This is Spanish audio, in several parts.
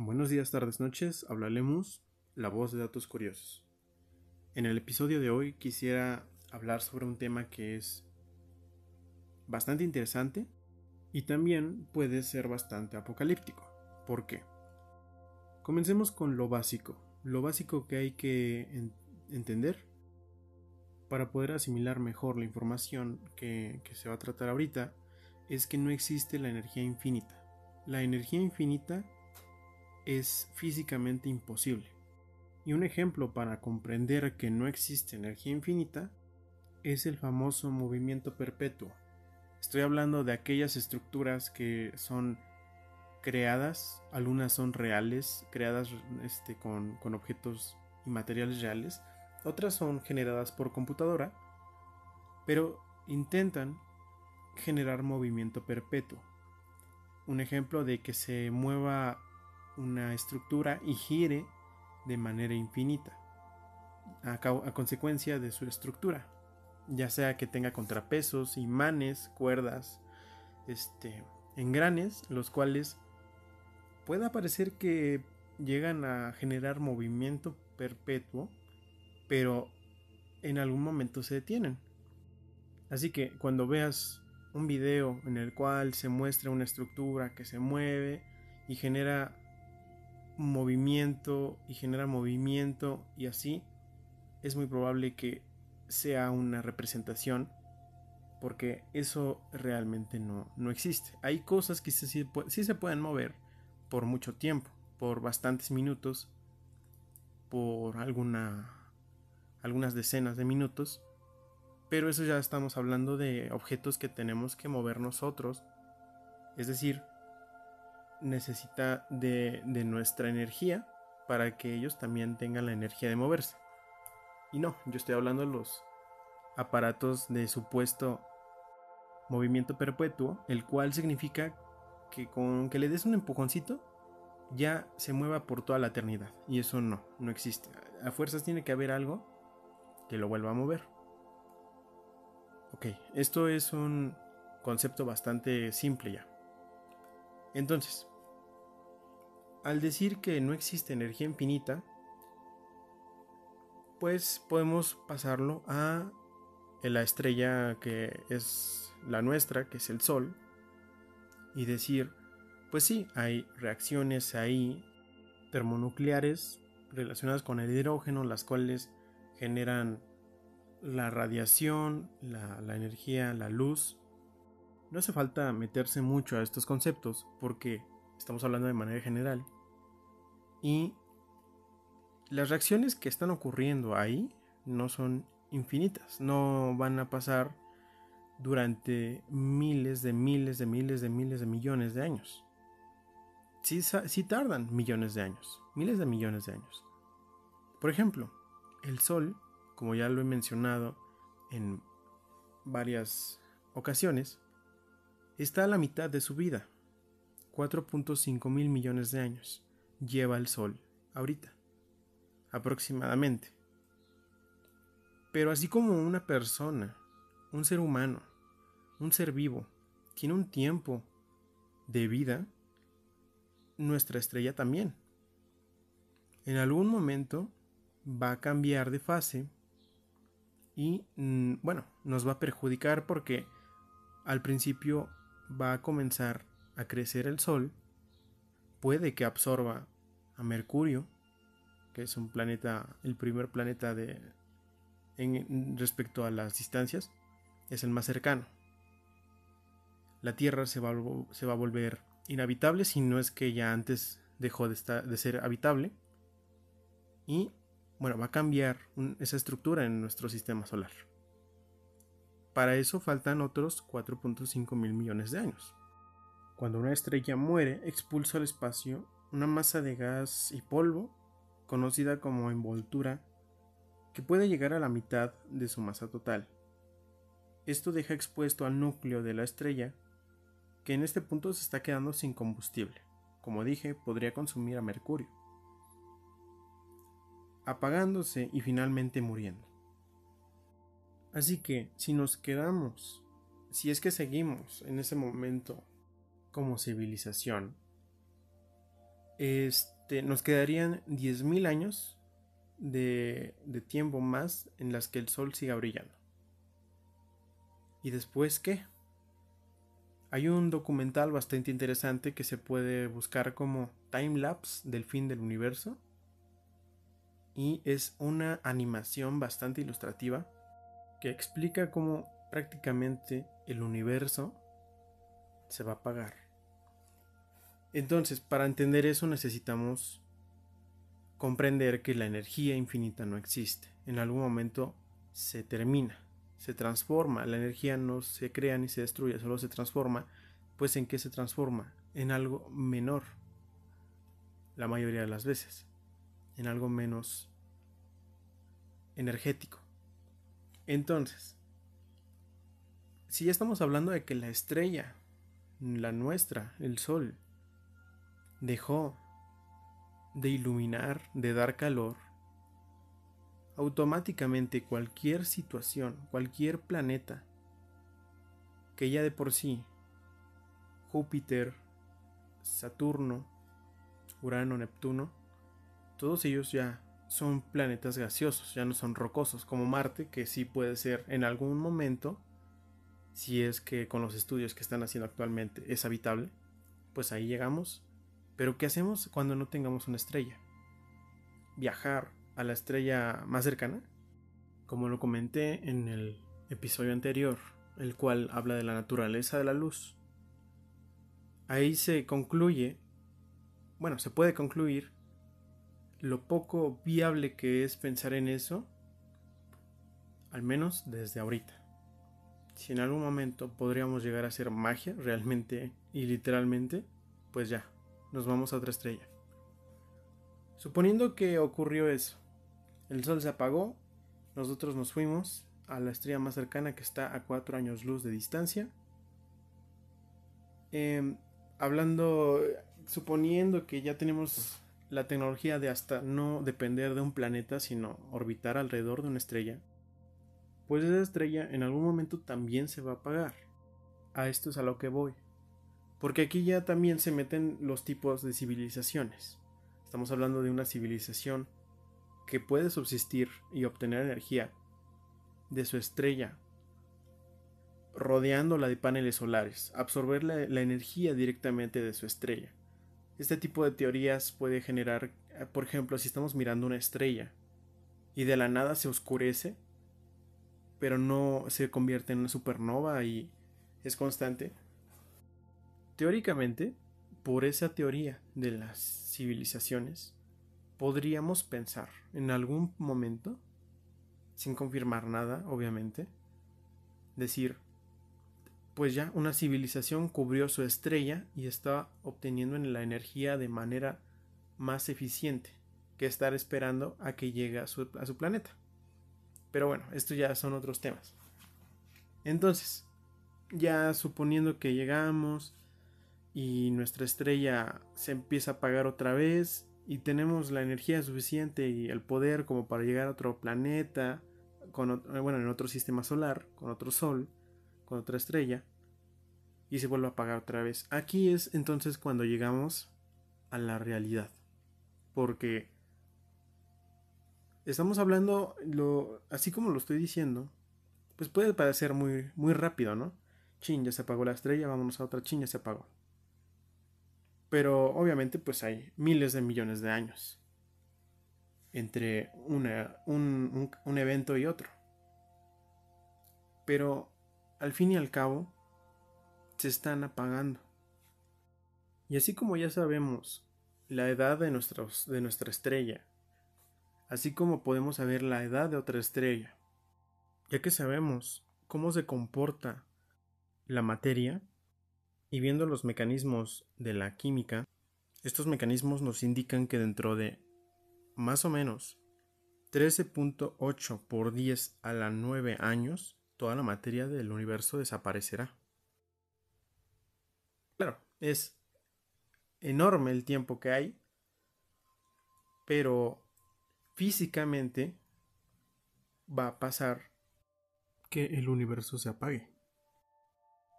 Buenos días, tardes, noches. Hablaremos la voz de datos curiosos. En el episodio de hoy quisiera hablar sobre un tema que es bastante interesante y también puede ser bastante apocalíptico. ¿Por qué? Comencemos con lo básico. Lo básico que hay que entender para poder asimilar mejor la información que, que se va a tratar ahorita es que no existe la energía infinita. La energía infinita es físicamente imposible. Y un ejemplo para comprender que no existe energía infinita es el famoso movimiento perpetuo. Estoy hablando de aquellas estructuras que son creadas, algunas son reales, creadas este, con, con objetos y materiales reales, otras son generadas por computadora, pero intentan generar movimiento perpetuo. Un ejemplo de que se mueva una estructura y gire de manera infinita a, a, consecuencia de su estructura, ya sea que tenga contrapesos, imanes, cuerdas, este, engranes, los cuales pueda parecer que llegan a generar movimiento perpetuo, pero en algún momento se detienen. Así que cuando veas un video en el cual se muestra una estructura que se mueve y genera movimiento y genera movimiento y así, es muy probable que sea una representación porque eso realmente no, no existe. Hay cosas que sí, sí se pueden mover por mucho tiempo, por bastantes minutos, por alguna, algunas decenas de minutos, pero eso ya estamos hablando de objetos que tenemos que mover nosotros, es decir, necesita de, nuestra energía para que ellos también tengan la energía de moverse. Y no, yo estoy hablando de los aparatos de supuesto movimiento perpetuo, el cual significa que con que le des un empujoncito ya se mueva por toda la eternidad. Y eso no, no existe. A fuerzas tiene que haber algo que lo vuelva a mover. Ok, esto es un concepto bastante simple ya. Entonces, al decir que no existe energía infinita, pues podemos pasarlo a la estrella que es la nuestra, que es el Sol, y decir, pues sí, hay reacciones ahí termonucleares relacionadas con el hidrógeno, las cuales generan la radiación, la, la energía, la luz, no hace falta meterse mucho a estos conceptos porque estamos hablando de manera general. Y las reacciones que están ocurriendo ahí no son infinitas, no van a pasar durante miles de miles de miles de miles de millones de años. Sí, sí tardan millones de años, miles de millones de años. Por ejemplo, el Sol, como ya lo he mencionado en varias ocasiones, está a la mitad de su vida. 4.5 mil millones de años lleva el Sol ahorita, aproximadamente. Pero así como una persona, un ser humano, un ser vivo, tiene un tiempo de vida, nuestra estrella también. En algún momento va a cambiar de fase y, mm, bueno, nos va a perjudicar porque al principio va a comenzar a crecer el Sol, puede que absorba a Mercurio, que es un planeta, el primer planeta de en respecto a las distancias, es el más cercano. La Tierra se va, a volver inhabitable si no es que ya antes dejó de, estar, de ser habitable. Y bueno, va a cambiar esa estructura en nuestro sistema solar. Para eso faltan otros 4.5 mil millones de años. Cuando una estrella muere, expulsa al espacio una masa de gas y polvo, conocida como envoltura, que puede llegar a la mitad de su masa total. Esto deja expuesto al núcleo de la estrella, que en este punto se está quedando sin combustible. Como dije, podría consumir a Mercurio, apagándose y finalmente muriendo. Así que si nos quedamos, si es que seguimos en ese momento como civilización, este, nos quedarían 10.000 años de, de tiempo más en las que el Sol siga brillando. ¿Y después qué? Hay un documental bastante interesante que se puede buscar como Time Lapse del fin del universo. Y es una animación bastante ilustrativa que explica cómo prácticamente el universo se va a apagar. Entonces, para entender eso necesitamos comprender que la energía infinita no existe. En algún momento se termina se transforma. La energía no se crea ni se destruye, solo se transforma. Pues en qué se transforma? En algo menor. La mayoría de las veces. En algo menos energético. Entonces, si ya estamos hablando de que la estrella, la nuestra, el sol, dejó de iluminar, de dar calor, automáticamente cualquier situación, cualquier planeta, que ya de por sí, Júpiter, Saturno, Urano, Neptuno, todos ellos ya son planetas gaseosos, ya no son rocosos, como Marte, que sí puede ser en algún momento, si es que con los estudios que están haciendo actualmente es habitable, pues ahí llegamos. Pero ¿qué hacemos cuando no tengamos una estrella? Viajar, a la estrella más cercana, como lo comenté en el episodio anterior, el cual habla de la naturaleza de la luz. Ahí se concluye, bueno, se puede concluir lo poco viable que es pensar en eso, al menos desde ahorita. Si en algún momento podríamos llegar a hacer magia realmente y literalmente, pues ya, nos vamos a otra estrella. Suponiendo que ocurrió eso, el sol se apagó, nosotros nos fuimos a la estrella más cercana que está a 4 años luz de distancia. Em, hablando, suponiendo que ya tenemos la tecnología de hasta no depender de un planeta, sino orbitar alrededor de una estrella, pues esa estrella en algún momento también se va a apagar. A esto es a lo que voy. Porque aquí ya también se meten los tipos de civilizaciones. Estamos hablando de una civilización que puede subsistir y obtener energía de su estrella, rodeándola de paneles solares, absorber la, energía directamente de su estrella. Este tipo de teorías puede generar, eh, por ejemplo, si estamos mirando una estrella y de la nada se oscurece, pero no se convierte en una supernova y es constante. Teóricamente, por esa teoría de las civilizaciones, podríamos pensar en algún momento, sin confirmar nada, obviamente, decir, pues ya una civilización cubrió su estrella y está obteniendo la energía de manera más eficiente que estar esperando a que llegue a su, planeta. Pero bueno, esto ya son otros temas. Entonces, ya suponiendo que llegamos y nuestra estrella se empieza a apagar otra vez y tenemos la energía suficiente y el poder como para llegar a otro planeta, con, bueno, en otro sistema solar, con otro sol, con otra estrella, y se vuelve a apagar otra vez. Aquí es entonces cuando llegamos a la realidad, porque estamos hablando, lo, así como lo estoy diciendo, pues puede parecer muy, muy rápido, ¿no? Chin, ya se apagó la estrella, vámonos a otra, chin, ya se apagó. Pero obviamente pues hay miles de millones de años entre una, un, un evento y otro. Pero al fin y al cabo se están apagando. Y así como ya sabemos la edad de, de nuestra estrella, así como podemos saber la edad de otra estrella, ya que sabemos cómo se comporta la materia, y viendo los mecanismos de la química, estos mecanismos nos indican que dentro de más o menos 13.8 por 10 a la 9 años, toda la materia del universo desaparecerá. Claro, es enorme el tiempo que hay, pero físicamente va a pasar que el universo se apague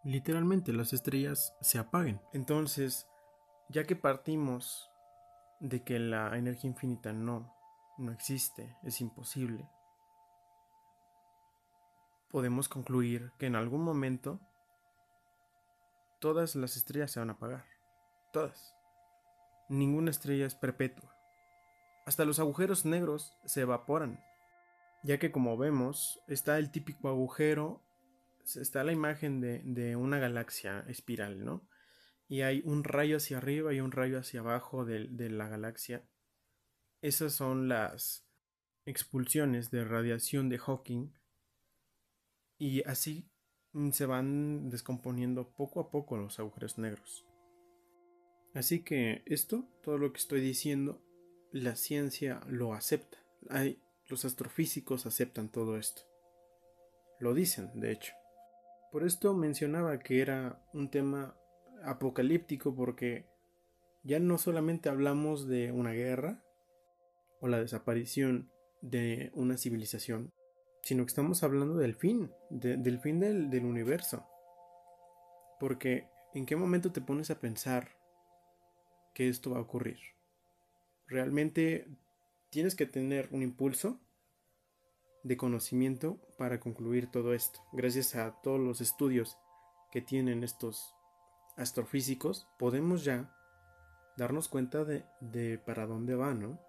literalmente las estrellas se apaguen. Entonces, ya que partimos de que la energía infinita no, no existe, es imposible, podemos concluir que en algún momento todas las estrellas se van a apagar. Todas. Ninguna estrella es perpetua. Hasta los agujeros negros se evaporan. Ya que como vemos, está el típico agujero, está la imagen de, una galaxia espiral, ¿no? Y hay un rayo hacia arriba y un rayo hacia abajo de, de la galaxia. Esas son las expulsiones de radiación de Hawking y así se van descomponiendo poco a poco los agujeros negros. Así que esto, todo lo que estoy diciendo, la ciencia lo acepta. Hay, los astrofísicos aceptan todo esto. Lo dicen, de hecho. Por esto mencionaba que era un tema apocalíptico porque ya no solamente hablamos de una guerra o la desaparición de una civilización, sino que estamos hablando del fin, del fin del, universo. Porque ¿en qué momento te pones a pensar que esto va a ocurrir? Realmente tienes que tener un impulso de conocimiento para concluir todo esto. Gracias a todos los estudios que tienen estos astrofísicos, podemos ya darnos cuenta de, de para dónde va, ¿no?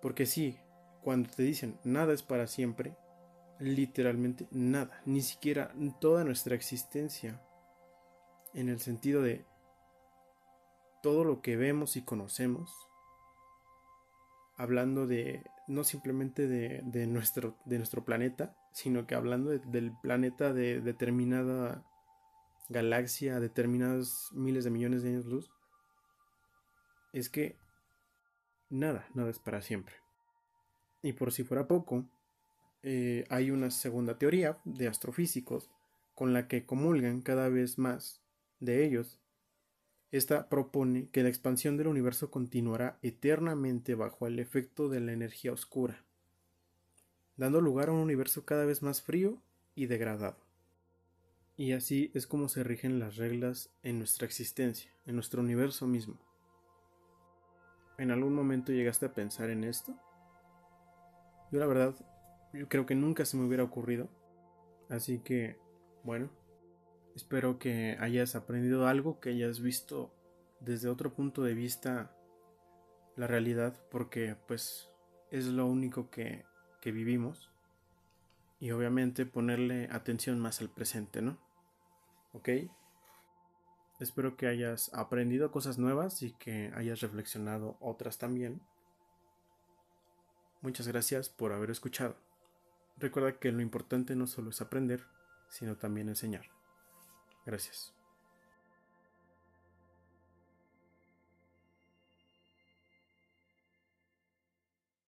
Porque sí, cuando te dicen nada es para siempre, literalmente nada, ni siquiera toda nuestra existencia, en el sentido de todo lo que vemos y conocemos, hablando de no simplemente de, nuestro, de nuestro planeta, sino que hablando del planeta de determinada galaxia, determinados miles de millones de años luz, es que nada, nada es para siempre. Y por si fuera poco, eh, hay una segunda teoría de astrofísicos con la que comulgan cada vez más de ellos. Esta propone que la expansión del universo continuará eternamente bajo el efecto de la energía oscura, dando lugar a un universo cada vez más frío y degradado. Y así es como se rigen las reglas en nuestra existencia, en nuestro universo mismo. ¿En algún momento llegaste a pensar en esto? Yo la verdad, yo creo que nunca se me hubiera ocurrido. Así que, bueno, espero que hayas aprendido algo, que hayas visto desde otro punto de vista la realidad, porque pues es lo único que, que vivimos. Y obviamente ponerle atención más al presente, ¿no? ¿Ok? Espero que hayas aprendido cosas nuevas y que hayas reflexionado otras también. Muchas gracias por haber escuchado. Recuerda que lo importante no solo es aprender, sino también enseñar. Gracias.